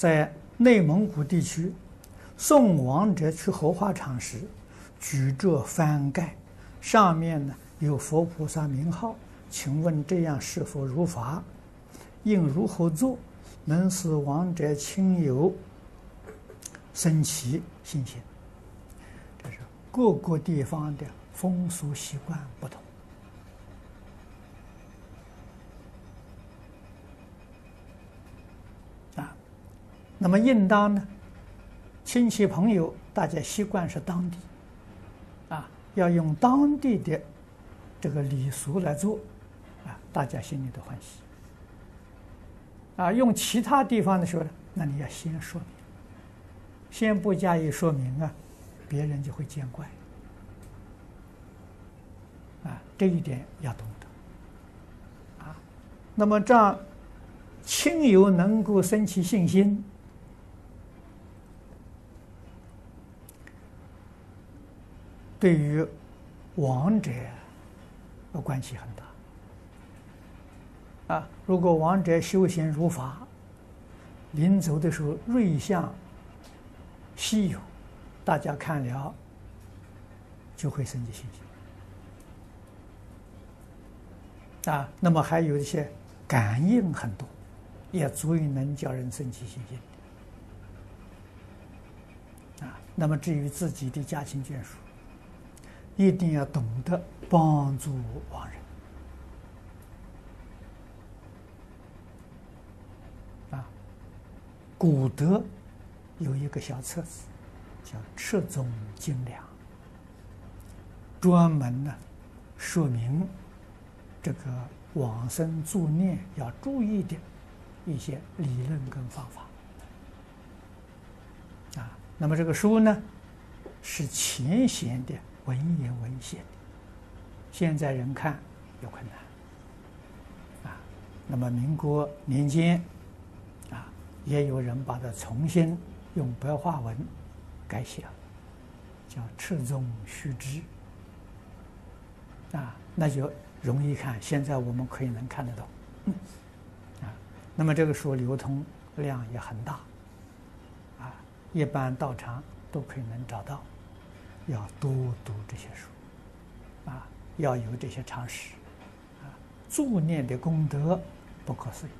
在内蒙古地区送亡者去火化场时，举着幡盖，上面呢有佛菩萨名号，请问这样是否如法？应如何做，能使亡者亲友生起信心？这是各个地方的风俗习惯不同。那么应当呢，亲戚朋友大家习惯是当地，啊，要用当地的这个礼俗来做，啊，大家心里都欢喜。啊，用其他地方的时候呢，那你要先说明，先不加以说明啊，别人就会见怪。啊，这一点要懂得。啊，那么这样亲友能够升起信心。对于亡者的，关系很大。啊，如果亡者修行如法，临走的时候瑞相稀有，大家看了就会升起信心。啊，那么还有一些感应很多，也足以能叫人生起信心。啊，那么至于自己的家亲眷属，一定要懂得帮助亡人啊！古德有一个小册子，叫《赤宗精良》，专门呢说明这个往生助念要注意的一些理论跟方法啊。那么这个书呢是浅显的。文言文写，现在人看有困难啊。那么民国年间啊，也有人把它重新用白话文改写了，叫《赤宗须知》啊，那就容易看。现在我们可以能看得懂啊。那么这个书流通量也很大啊，一般道场都可以能找到。要多读这些书，啊，要有这些常识，啊，助念的功德不可思议。